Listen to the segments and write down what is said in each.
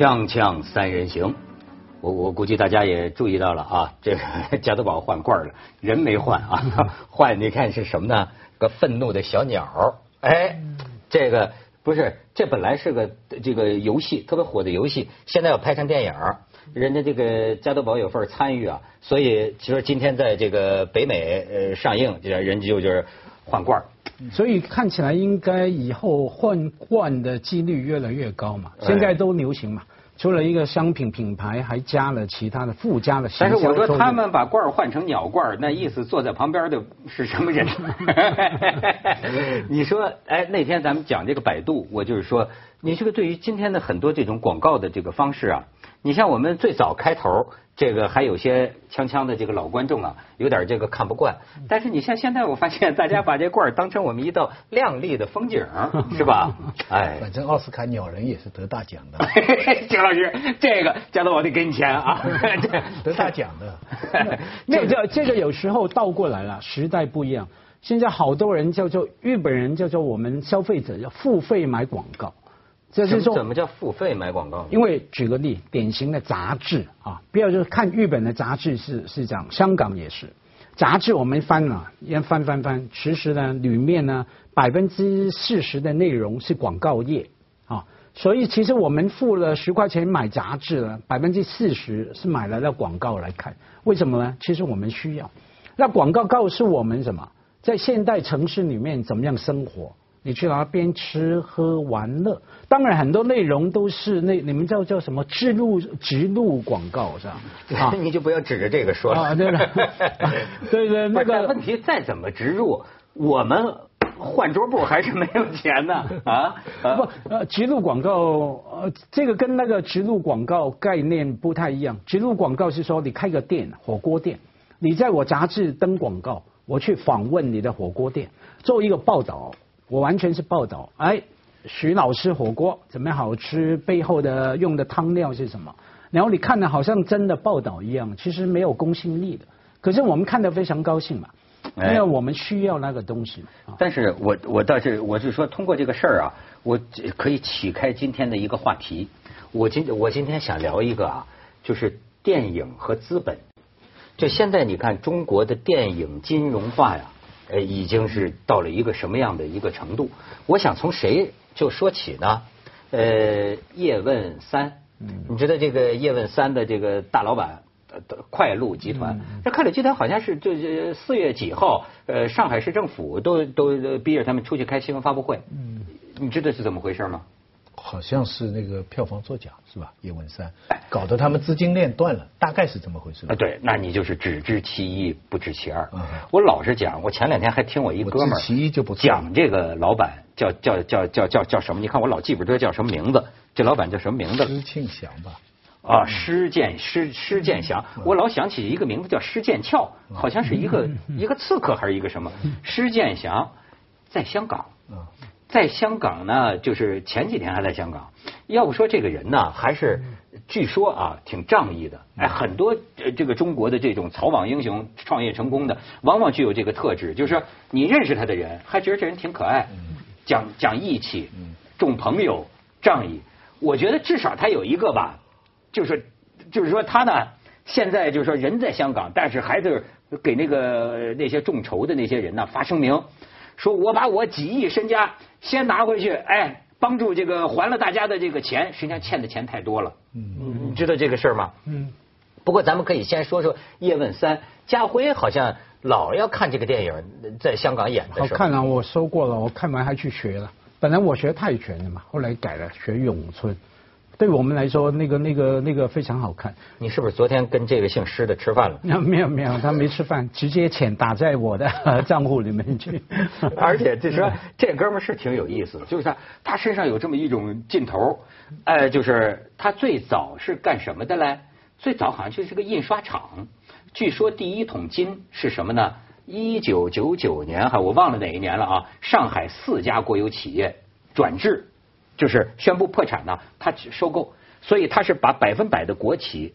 锵锵三人行，我我估计大家也注意到了啊，这个 加多宝换罐了，人没换啊，换你看是什么呢？个愤怒的小鸟，哎，这个不是，这本来是个这个游戏特别火的游戏，现在要拍成电影，人家这个加多宝有份参与啊，所以其实今天在这个北美呃上映，人家就就是换罐儿。所以看起来应该以后换罐的几率越来越高嘛，现在都流行嘛。除了一个商品品牌，还加了其他的附加的。但是我说他们把罐儿换成鸟罐儿，那意思坐在旁边的是什么人？你说，哎，那天咱们讲这个百度，我就是说，你这个对于今天的很多这种广告的这个方式啊，你像我们最早开头。这个还有些锵锵的这个老观众啊，有点这个看不惯。但是你像现在，我发现大家把这罐儿当成我们一道亮丽的风景，是吧？哎，反正奥斯卡鸟人也是得大奖的。姜老师，这个加多我得给你钱啊！得大奖的。那这这个有时候倒过来了，时代不一样。现在好多人叫做日本人叫做我们消费者要付费买广告。这是说怎么叫付费买广告？因为举个例，典型的杂志啊，不要就是看日本的杂志是是这样，香港也是杂志，我们翻了，要翻翻翻，其实呢，里面呢百分之四十的内容是广告业啊，所以其实我们付了十块钱买杂志了，百分之四十是买来的广告来看，为什么呢？其实我们需要，那广告告诉我们什么？在现代城市里面怎么样生活？你去那边吃喝玩乐，当然很多内容都是那你们叫叫什么植入植入广告是吧？啊，你就不要指着这个说了。对了，对对，那个问题再怎么植入，我们换桌布还是没有钱呢啊？不，呃，植入广告，呃，这个跟那个植入广告概念不太一样。植入广告是说你开个店，火锅店，你在我杂志登广告，我去访问你的火锅店，做一个报道。我完全是报道，哎，徐老师火锅怎么样好吃？背后的用的汤料是什么？然后你看的好像真的报道一样，其实没有公信力的。可是我们看的非常高兴嘛，因为我们需要那个东西。但是我我倒是我是说，通过这个事儿啊，我可以启开今天的一个话题。我今我今天想聊一个啊，就是电影和资本。就现在你看中国的电影金融化呀。呃，已经是到了一个什么样的一个程度？我想从谁就说起呢？呃，叶问三，你知道这个叶问三的这个大老板，呃快鹿集团。这快鹿集团好像是就四月几号，呃，上海市政府都都逼着他们出去开新闻发布会。嗯，你知道是怎么回事吗？好像是那个票房作假是吧？叶问三，搞得他们资金链断了，大概是怎么回事？啊，对，那你就是只知其一不知其二。我老实讲，我前两天还听我一哥们儿讲这个老板叫叫叫叫叫叫什么？你看我老记不得叫什么名字，这老板叫什么名字？施庆祥吧？啊，施建施施建祥，我老想起一个名字叫施剑翘，好像是一个一个刺客还是一个什么？施建祥在香港。在香港呢，就是前几天还在香港。要不说这个人呢，还是据说啊，挺仗义的。哎，很多这个中国的这种草莽英雄创业成功的，往往具有这个特质，就是说你认识他的人，还觉得这人挺可爱，讲讲义气，重朋友，仗义。我觉得至少他有一个吧，就是就是说他呢，现在就是说人在香港，但是还是给那个那些众筹的那些人呢发声明。说我把我几亿身家先拿回去，哎，帮助这个还了大家的这个钱，实际上欠的钱太多了。嗯，你知道这个事儿吗？嗯。不过咱们可以先说说《叶问三》，家辉好像老要看这个电影，在香港演的。好看啊！我收过了，我看完还去学了。本来我学泰拳的嘛，后来改了学咏春。对我们来说，那个、那个、那个非常好看。你是不是昨天跟这个姓施的吃饭了？没有没有，他没吃饭，直接钱打在我的 账户里面去。而且就说这哥们是挺有意思的，就是他他身上有这么一种劲头，呃，就是他最早是干什么的嘞？最早好像就是个印刷厂。据说第一桶金是什么呢？一九九九年哈，我忘了哪一年了啊。上海四家国有企业转制。就是宣布破产呢，他收购，所以他是把百分百的国企，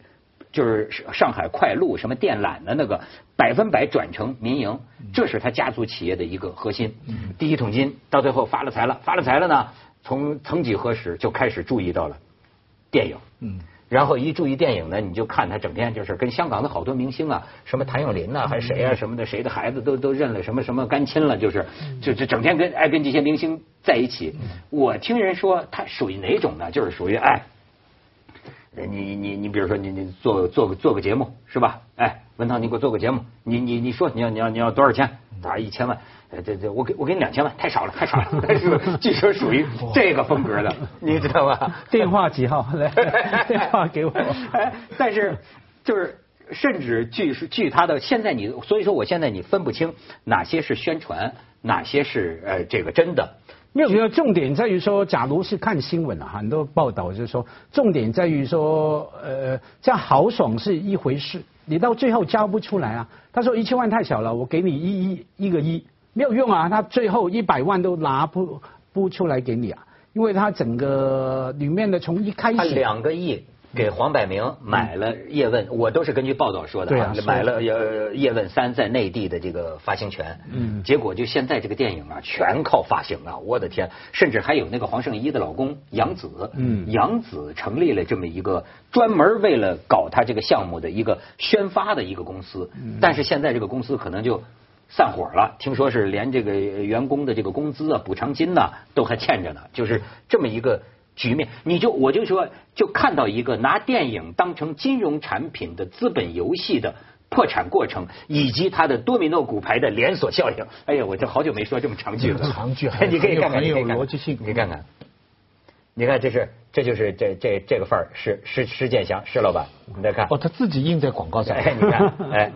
就是上海快路什么电缆的那个百分百转成民营，这是他家族企业的一个核心。第一桶金到最后发了财了，发了财了呢，从曾几何时就开始注意到了电影。嗯。然后一注意电影呢，你就看他整天就是跟香港的好多明星啊，什么谭咏麟呐，还是谁啊什么的，谁的孩子都都认了什么什么干亲了，就是就就整天跟爱跟这些明星在一起。我听人说他属于哪种呢？就是属于哎，你你你比如说你你做做个做个节目是吧？哎，文涛你给我做个节目，你你你说你要你要你要多少钱？打一千万。这这，我给我给你两千万，太少了，太少了。但是据说属于这个风格的，你知道吧？电话几号？来，电话给我。哎但是就是，甚至据据他的现在你，所以说我现在你分不清哪些是宣传，哪些是呃这个真的。没有，重点在于说，假如是看新闻啊，很多报道就是说，重点在于说，呃，这样豪爽是一回事，你到最后交不出来啊。他说一千万太小了，我给你一一一个一。没有用啊，他最后一百万都拿不不出来给你啊，因为他整个里面的从一开始，他两个亿给黄百鸣买了叶问，我都是根据报道说的啊，买了叶叶问三在内地的这个发行权，嗯，结果就现在这个电影啊，全靠发行啊，我的天，甚至还有那个黄圣依的老公杨紫，嗯，杨紫成立了这么一个专门为了搞他这个项目的一个宣发的一个公司，但是现在这个公司可能就。散伙了，听说是连这个员工的这个工资啊、补偿金呐都还欠着呢，就是这么一个局面。你就我就说，就看到一个拿电影当成金融产品的资本游戏的破产过程，以及它的多米诺骨牌的连锁效应。哎呀，我这好久没说这么长句了。长句，你可以看看，很有逻辑性。你看看，你看这是这就是这这这个范儿，施施施建祥施老板，你再看。哦，他自己印在广告上。哎，你看，哎，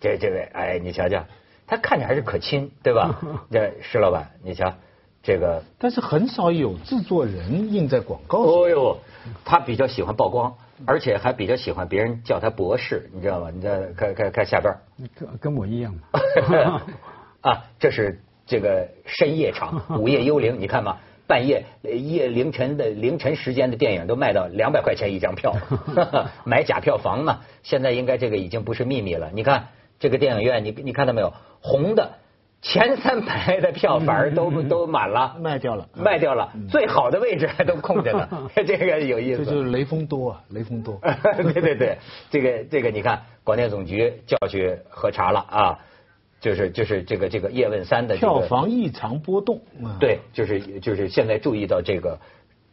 这这位，哎，你瞧瞧。他看着还是可亲，对吧？这石老板，你瞧，这个。但是很少有制作人印在广告。哦呦，他比较喜欢曝光，而且还比较喜欢别人叫他博士，你知道吗？你再看看看下边。跟跟我一样。啊，这是这个深夜场，午夜幽灵，你看嘛，半夜夜凌晨的凌晨时间的电影都卖到两百块钱一张票，买假票房嘛。现在应该这个已经不是秘密了，你看。这个电影院，你你看到没有？红的前三排的票反而都都满了，卖掉了，卖掉了。最好的位置还都空着呢，这个有意思。这就是雷锋多啊，雷锋多。对对对，这个这个你看，广电总局叫去核查了啊，就是就是这个这个叶问三的票房异常波动。对，就是就是现在注意到这个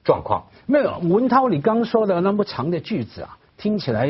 状况。没有文涛，你刚说的那么长的句子啊，听起来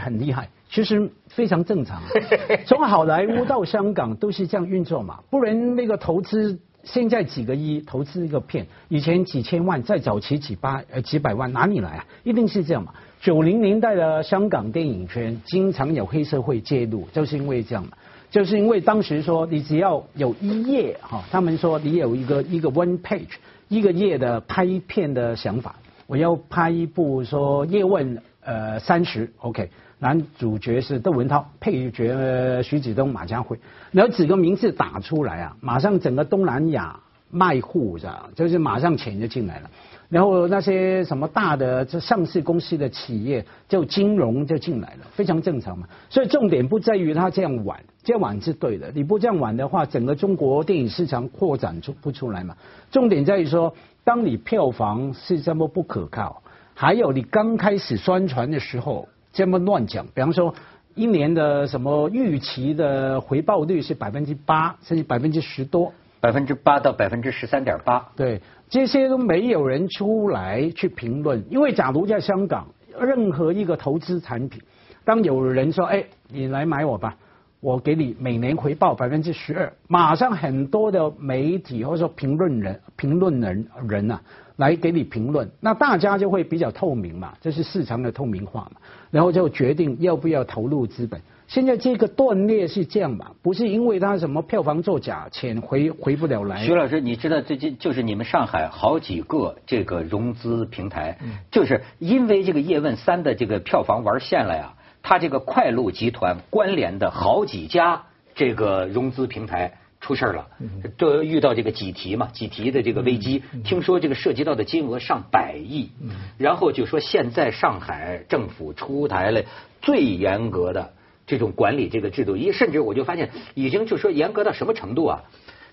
很厉害。其实非常正常，从好莱坞到香港都是这样运作嘛，不然那个投资现在几个亿投资一个片，以前几千万，再早期几八呃几百万哪里来啊？一定是这样嘛。九零年代的香港电影圈经常有黑社会介入，就是因为这样嘛，就是因为当时说你只要有一页哈，他们说你有一个一个 one page 一个页的拍片的想法，我要拍一部说叶问呃三十 OK。男主角是窦文涛，配角徐子东、马家辉，然后几个名字打出来啊，马上整个东南亚卖户的，就是马上钱就进来了。然后那些什么大的这上市公司的企业，就金融就进来了，非常正常嘛。所以重点不在于他这样玩，这样玩是对的。你不这样玩的话，整个中国电影市场扩展出不出来嘛。重点在于说，当你票房是这么不可靠，还有你刚开始宣传的时候。这么乱讲，比方说一年的什么预期的回报率是百分之八，甚至百分之十多，百分之八到百分之十三点八。对，这些都没有人出来去评论，因为假如在香港，任何一个投资产品，当有人说，哎，你来买我吧，我给你每年回报百分之十二，马上很多的媒体或者说评论人、评论人人呐。来给你评论，那大家就会比较透明嘛，这是市场的透明化嘛，然后就决定要不要投入资本。现在这个断裂是这样吧？不是因为他什么票房作假，钱回回不了来。徐老师，你知道最近就是你们上海好几个这个融资平台，就是因为这个叶问三的这个票房玩儿线了呀，他这个快路集团关联的好几家这个融资平台。出事了，都遇到这个挤提嘛，挤提的这个危机。听说这个涉及到的金额上百亿，然后就说现在上海政府出台了最严格的这种管理这个制度，一甚至我就发现已经就说严格到什么程度啊？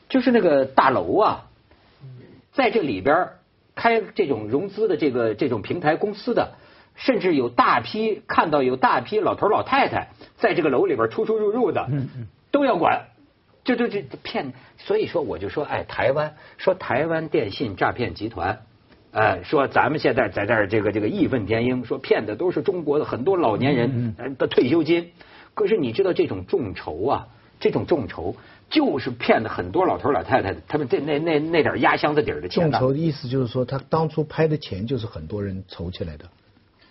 就是那个大楼啊，在这里边。开这种融资的这个这种平台公司的，甚至有大批看到有大批老头老太太在这个楼里边出出入入的，都要管。就就就骗，所以说我就说，哎，台湾说台湾电信诈骗集团，哎，说咱们现在在这儿这个这个义愤填膺，说骗的都是中国的很多老年人的退休金。可是你知道这种众筹啊，这种众筹就是骗的很多老头老太太，他们这那那那点压箱子底儿的钱。众筹的意思就是说，他当初拍的钱就是很多人筹起来的，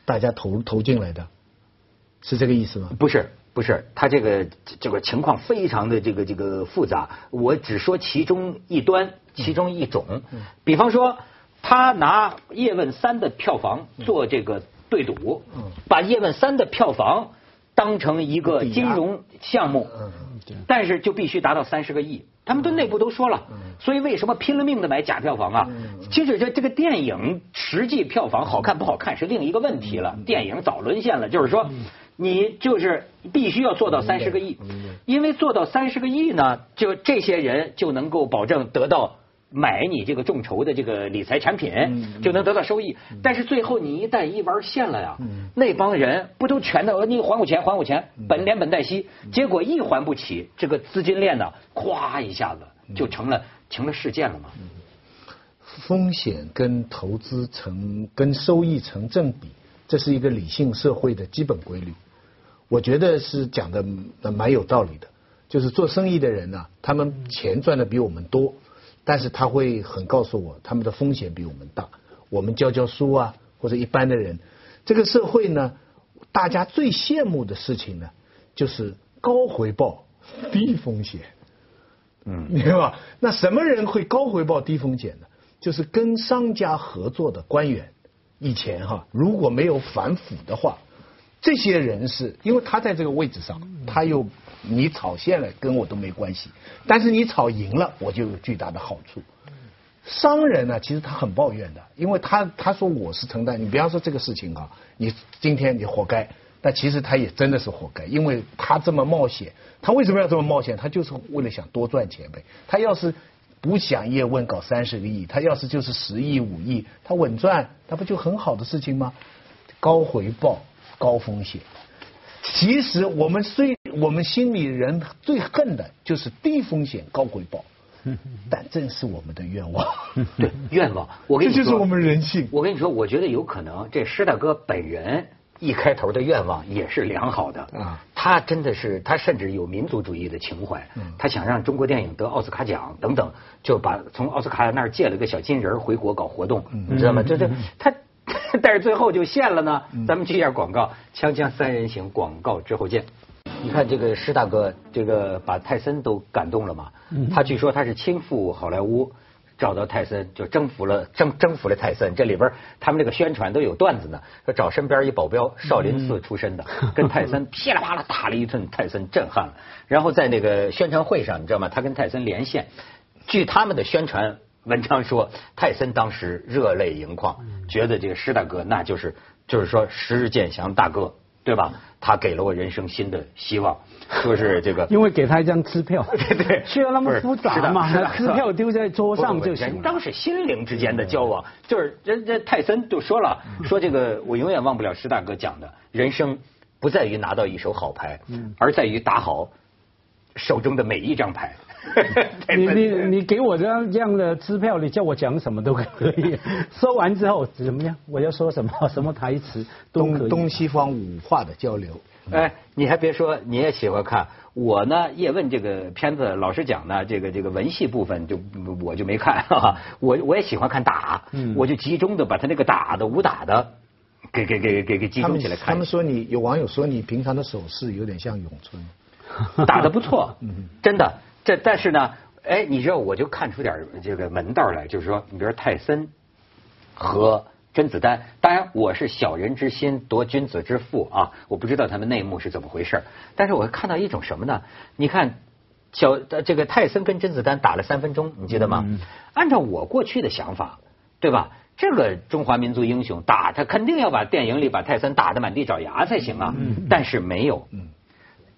大家投投进来的，是这个意思吗？不是。不是，他这个这个情况非常的这个这个复杂，我只说其中一端，其中一种。比方说，他拿叶问三的票房做这个对赌，把叶问三的票房当成一个金融项目，但是就必须达到三十个亿。他们都内部都说了，所以为什么拼了命的买假票房啊？其实这这个电影实际票房好看不好看是另一个问题了，电影早沦陷了。就是说。你就是必须要做到三十个亿，因为做到三十个亿呢，就这些人就能够保证得到买你这个众筹的这个理财产品，就能得到收益。但是最后你一旦一玩线了呀，那帮人不都全的你还我钱还我钱，本连本带息，结果一还不起，这个资金链呢，咵一下子就成了成了事件了嘛。风险跟投资成跟收益成正比，这是一个理性社会的基本规律。我觉得是讲的蛮有道理的，就是做生意的人呢，他们钱赚的比我们多，但是他会很告诉我，他们的风险比我们大。我们教教书啊，或者一般的人，这个社会呢，大家最羡慕的事情呢，就是高回报低风险。嗯，明白吧？那什么人会高回报低风险呢？就是跟商家合作的官员。以前哈，如果没有反腐的话。这些人是因为他在这个位置上，他又你炒线了跟我都没关系，但是你炒赢了我就有巨大的好处。商人呢，其实他很抱怨的，因为他他说我是承担，你比方说这个事情啊，你今天你活该，但其实他也真的是活该，因为他这么冒险，他为什么要这么冒险？他就是为了想多赚钱呗。他要是不想叶问搞三十个亿，他要是就是十亿五亿，他稳赚，那不就很好的事情吗？高回报。高风险，其实我们虽我们心里人最恨的就是低风险高回报，但正是我们的愿望。对，愿望。我跟你说，这就是我们人性。我跟你说，我觉得有可能这施大哥本人一开头的愿望也是良好的啊。他真的是，他甚至有民族主义的情怀，他想让中国电影得奥斯卡奖等等，就把从奥斯卡那儿借了个小金人回国搞活动，你知道吗？这这他。但是最后就现了呢。咱们去一下广告，锵锵三人行广告之后见。你看这个施大哥，这个把泰森都感动了嘛？他据说他是亲赴好莱坞，找到泰森就征服了征征服了泰森。这里边他们这个宣传都有段子呢，说找身边一保镖，少林寺出身的，跟泰森 噼里啪啦打了一顿，泰森震撼了。然后在那个宣传会上，你知道吗？他跟泰森连线，据他们的宣传。文章说，泰森当时热泪盈眶，觉得这个施大哥那就是就是说施建祥大哥，对吧？他给了我人生新的希望，说是这个，因为给他一张支票，对对，需要那么复杂嘛？支票丢在桌上就行。当时心灵之间的交往，就是人家泰森就说了，说这个我永远忘不了施大哥讲的，人生不在于拿到一手好牌，而在于打好手中的每一张牌。你你你给我这样这样的支票，你叫我讲什么都可以。说完之后怎么样？我要说什么？什么台词？东东西方五化的交流。哎，你还别说，你也喜欢看。我呢，叶问这个片子，老实讲呢，这个这个文戏部分就我就没看。我我也喜欢看打，我就集中的把他那个打的武打的给给给给给集中起来看。他们说你有网友说你平常的手势有点像咏春，打的不错，真的。这但是呢，哎，你知道我就看出点这个门道来，就是说，你比如泰森和甄子丹，当然我是小人之心夺君子之腹啊，我不知道他们内幕是怎么回事，但是我看到一种什么呢？你看小这个泰森跟甄子丹打了三分钟，你记得吗？按照我过去的想法，对吧？这个中华民族英雄打他，肯定要把电影里把泰森打得满地找牙才行啊，但是没有。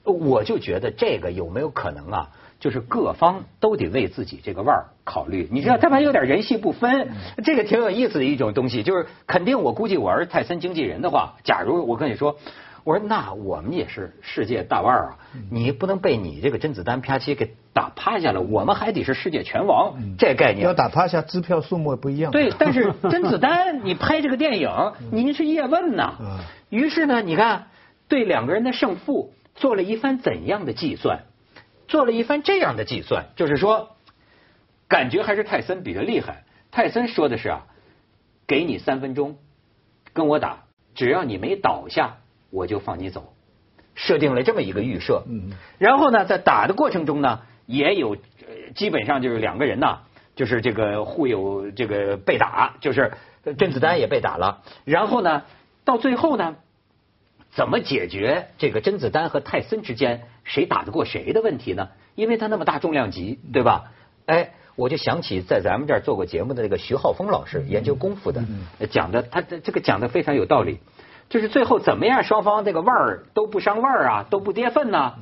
我就觉得这个有没有可能啊？就是各方都得为自己这个腕儿考虑。你知道，他们有点人戏不分，这个挺有意思的一种东西。就是肯定，我估计我是泰森经纪人的话，假如我跟你说，我说那我们也是世界大腕儿啊，你不能被你这个甄子丹啪叽给打趴下了，我们还得是世界拳王，这概念要打趴下，支票数目不一样。对，但是 甄子丹你拍这个电影，您是叶问呐。于是呢，你看对两个人的胜负做了一番怎样的计算？做了一番这样的计算，就是说，感觉还是泰森比较厉害。泰森说的是啊，给你三分钟跟我打，只要你没倒下，我就放你走。设定了这么一个预设。嗯。然后呢，在打的过程中呢，也有基本上就是两个人呐，就是这个互有这个被打，就是甄子丹也被打了。然后呢，到最后呢。怎么解决这个甄子丹和泰森之间谁打得过谁的问题呢？因为他那么大重量级，对吧？哎，我就想起在咱们这儿做过节目的那个徐浩峰老师，研究功夫的，讲的他这个讲的非常有道理。就是最后怎么样，双方这个腕儿都不伤腕儿啊，都不跌份呢？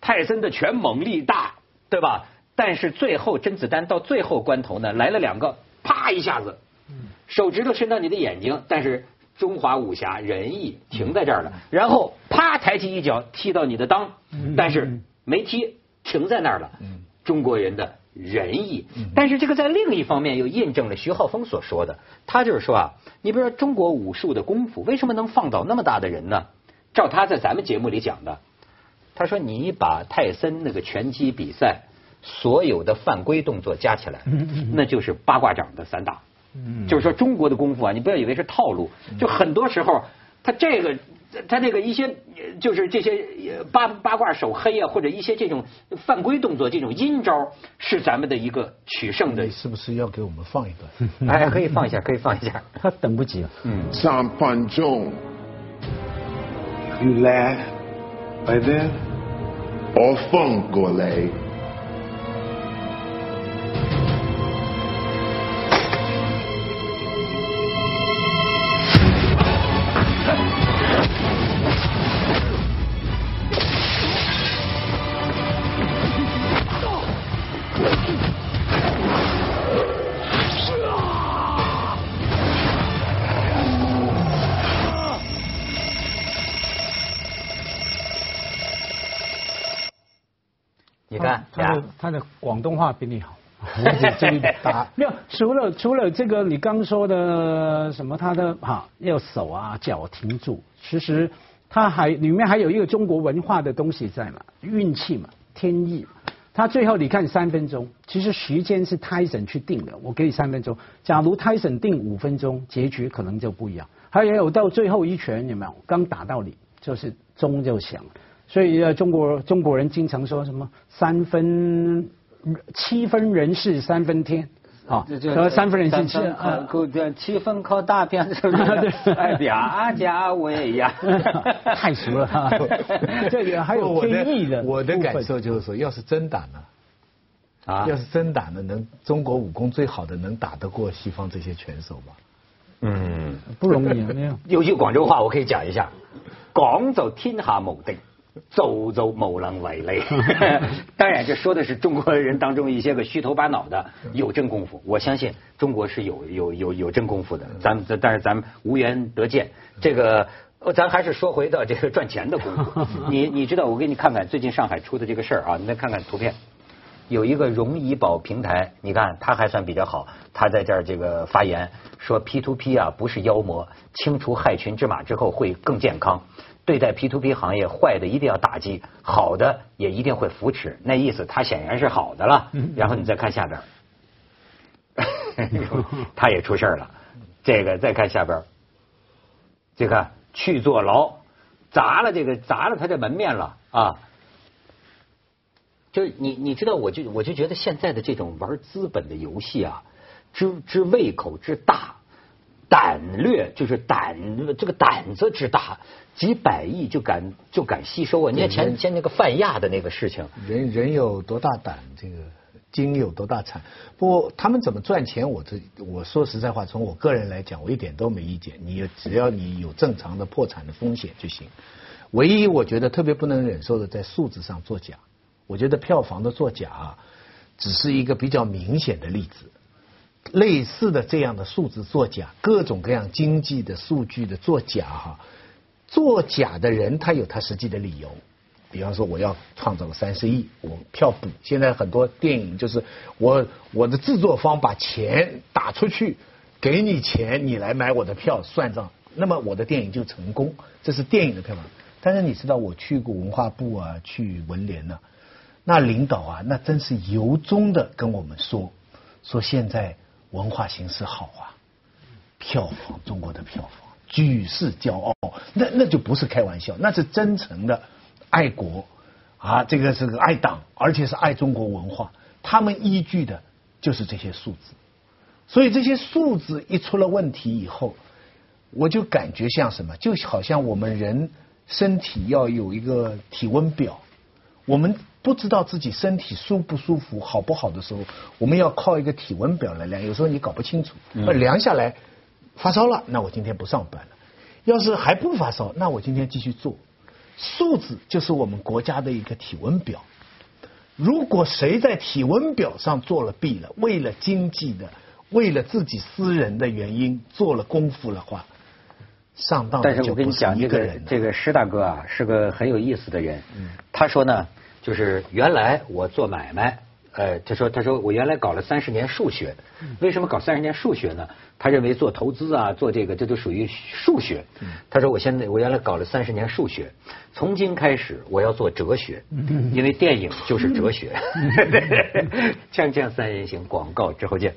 泰森的拳猛力大，对吧？但是最后甄子丹到最后关头呢，来了两个，啪一下子，手指头伸到你的眼睛，但是。中华武侠仁义停在这儿了，然后啪抬起一脚踢到你的裆，但是没踢，停在那儿了。中国人的仁义，但是这个在另一方面又印证了徐浩峰所说的，他就是说啊，你比如说中国武术的功夫为什么能放倒那么大的人呢？照他在咱们节目里讲的，他说你把泰森那个拳击比赛所有的犯规动作加起来，那就是八卦掌的散打。就是说中国的功夫啊，你不要以为是套路，就很多时候他这个他那个一些就是这些八八卦手黑啊，或者一些这种犯规动作，这种阴招是咱们的一个取胜的。是不是要给我们放一段？哎，可以放一下，可以放一下。他等不及了。嗯。三分钟。You laugh, by then, or fun go like. 他的广东话比你好，这里打没有。除了除了这个，你刚说的什么，他的哈要手啊脚停住，其实他还里面还有一个中国文化的东西在嘛，运气嘛，天意。他最后你看三分钟，其实时间是泰森去定的，我给你三分钟。假如泰森定五分钟，结局可能就不一样。还有到最后一拳有没有？刚打到你，就是钟就响。所以呃，中国中国人经常说什么三分七分人事三分天，啊，和三分人事七啊，七分靠大片，是不是？哎，家家为呀，太熟了哈。这个还有天意的。我的感受就是说，要是真打呢，啊，要是真打呢，能中国武功最好的能打得过西方这些拳手吗？嗯，不容易。有句广州话我可以讲一下：广州天下无敌。走走某人为累，当然这说的是中国人当中一些个虚头巴脑的有真功夫。我相信中国是有有有有真功夫的，咱但是咱们无缘得见。这个咱还是说回到这个赚钱的功夫。你你知道我给你看看最近上海出的这个事儿啊，你再看看图片，有一个容医保平台，你看他还算比较好，他在这儿这个发言说 P to P 啊不是妖魔，清除害群之马之后会更健康。对待 P to P 行业，坏的一定要打击，好的也一定会扶持。那意思他显然是好的了。然后你再看下边，他也出事了。这个再看下边，这个去坐牢，砸了这个砸了他这门面了啊！就是你你知道，我就我就觉得现在的这种玩资本的游戏啊，之之胃口之大。胆略就是胆，这个胆子之大，几百亿就敢就敢吸收啊！你看前前那个泛亚的那个事情，人人有多大胆，这个经有多大产。不过他们怎么赚钱，我这我说实在话，从我个人来讲，我一点都没意见。你只要你有正常的破产的风险就行。唯一我觉得特别不能忍受的，在数字上作假。我觉得票房的作假只是一个比较明显的例子。类似的这样的数字作假，各种各样经济的数据的作假哈，作假的人他有他实际的理由。比方说，我要创造个三十亿，我票补。现在很多电影就是我我的制作方把钱打出去，给你钱，你来买我的票算账，那么我的电影就成功。这是电影的票房。但是你知道，我去过文化部啊，去文联呢，那领导啊，那真是由衷的跟我们说，说现在文化形势好啊，票房中国的票房举世骄傲，那那就不是开玩笑，那是真诚的。爱国啊，这个是个爱党，而且是爱中国文化。他们依据的就是这些数字，所以这些数字一出了问题以后，我就感觉像什么，就好像我们人身体要有一个体温表，我们不知道自己身体舒不舒服、好不好的时候，我们要靠一个体温表来量。有时候你搞不清楚，那量下来发烧了，那我今天不上班了；要是还不发烧，那我今天继续做。数字就是我们国家的一个体温表。如果谁在体温表上做了弊了，为了经济的，为了自己私人的原因做了功夫的话，上当但是我跟你讲，这个这个施大哥啊，是个很有意思的人。他说呢，就是原来我做买卖。呃，他说，他说我原来搞了三十年数学，为什么搞三十年数学呢？他认为做投资啊，做这个这都属于数学。他说我现在我原来搞了三十年数学，从今开始我要做哲学，因为电影就是哲学。锵锵三人行广告之后见。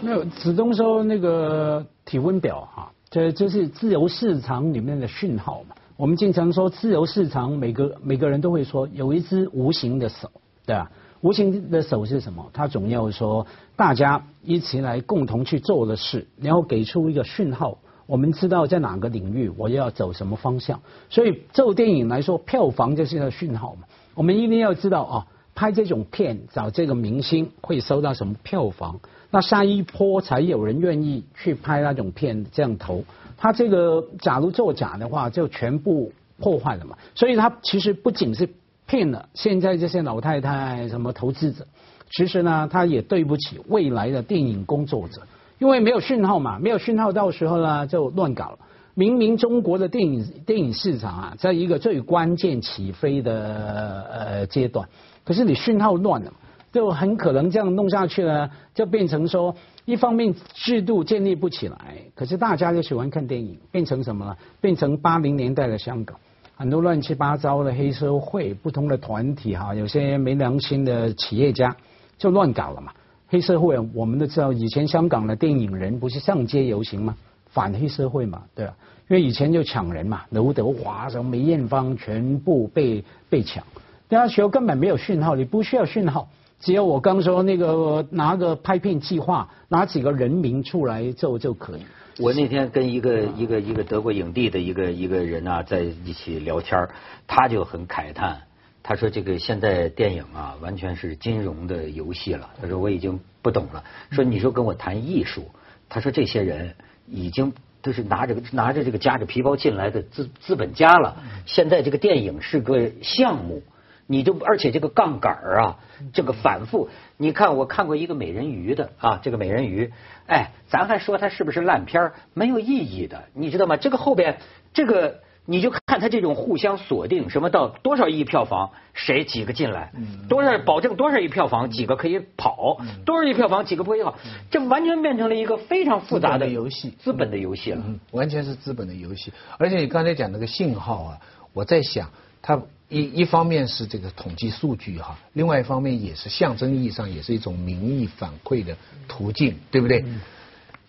没有，子东说那个体温表哈，这这是自由市场里面的讯号嘛？我们经常说自由市场，每个每个人都会说有一只无形的手，对吧？无形的手是什么？它总要说大家一起来共同去做的事，然后给出一个讯号，我们知道在哪个领域我要走什么方向。所以做电影来说，票房就是个讯号嘛。我们一定要知道啊，拍这种片找这个明星会收到什么票房，那下一波才有人愿意去拍那种片这样投。他这个假如作假的话，就全部破坏了嘛。所以他其实不仅是。骗了现在这些老太太什么投资者，其实呢，他也对不起未来的电影工作者，因为没有讯号嘛，没有讯号，到时候呢就乱搞。明明中国的电影电影市场啊，在一个最关键起飞的呃阶段，可是你讯号乱了，就很可能这样弄下去呢，就变成说，一方面制度建立不起来，可是大家就喜欢看电影，变成什么了？变成八零年代的香港。很多乱七八糟的黑社会，不同的团体哈，有些没良心的企业家就乱搞了嘛。黑社会我们都知道，以前香港的电影人不是上街游行吗？反黑社会嘛，对吧？因为以前就抢人嘛，刘德华什么梅艳芳全部被被抢。那时候根本没有讯号，你不需要讯号，只要我刚说那个拿个拍片计划，拿几个人名出来就就可以。我那天跟一个一个一个德国影帝的一个一个人啊在一起聊天，他就很慨叹，他说这个现在电影啊完全是金融的游戏了。他说我已经不懂了。说你说跟我谈艺术，他说这些人已经都是拿着拿着这个夹着皮包进来的资资本家了。现在这个电影是个项目。你就而且这个杠杆啊，这个反复，你看我看过一个美人鱼的啊，这个美人鱼，哎，咱还说它是不是烂片没有意义的，你知道吗？这个后边这个你就看它这种互相锁定，什么到多少亿票房，谁几个进来，多少保证多少亿票房，几个可以跑，多少亿票房几个不可以跑，这完全变成了一个非常复杂的游戏，资本的游戏了，完全是资本的游戏。而且你刚才讲那个信号啊，我在想它。一一方面是这个统计数据哈，另外一方面也是象征意义上也是一种民意反馈的途径，对不对？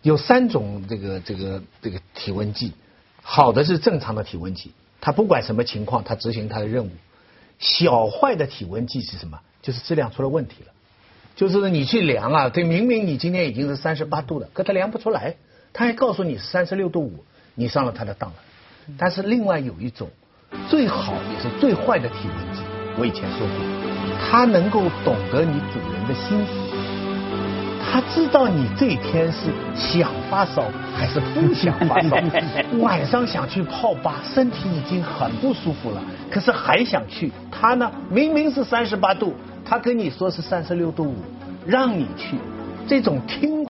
有三种这个这个这个体温计，好的是正常的体温计，它不管什么情况，它执行它的任务。小坏的体温计是什么？就是质量出了问题了，就是你去量啊，对，明明你今天已经是三十八度了，可它量不出来，它还告诉你是三十六度五，你上了它的当了。但是另外有一种。最好也是最坏的体温计，我以前说过，它能够懂得你主人的心思，他知道你这一天是想发烧还是不想发烧，晚上想去泡吧，身体已经很不舒服了，可是还想去。他呢，明明是三十八度，他跟你说是三十六度五，让你去，这种听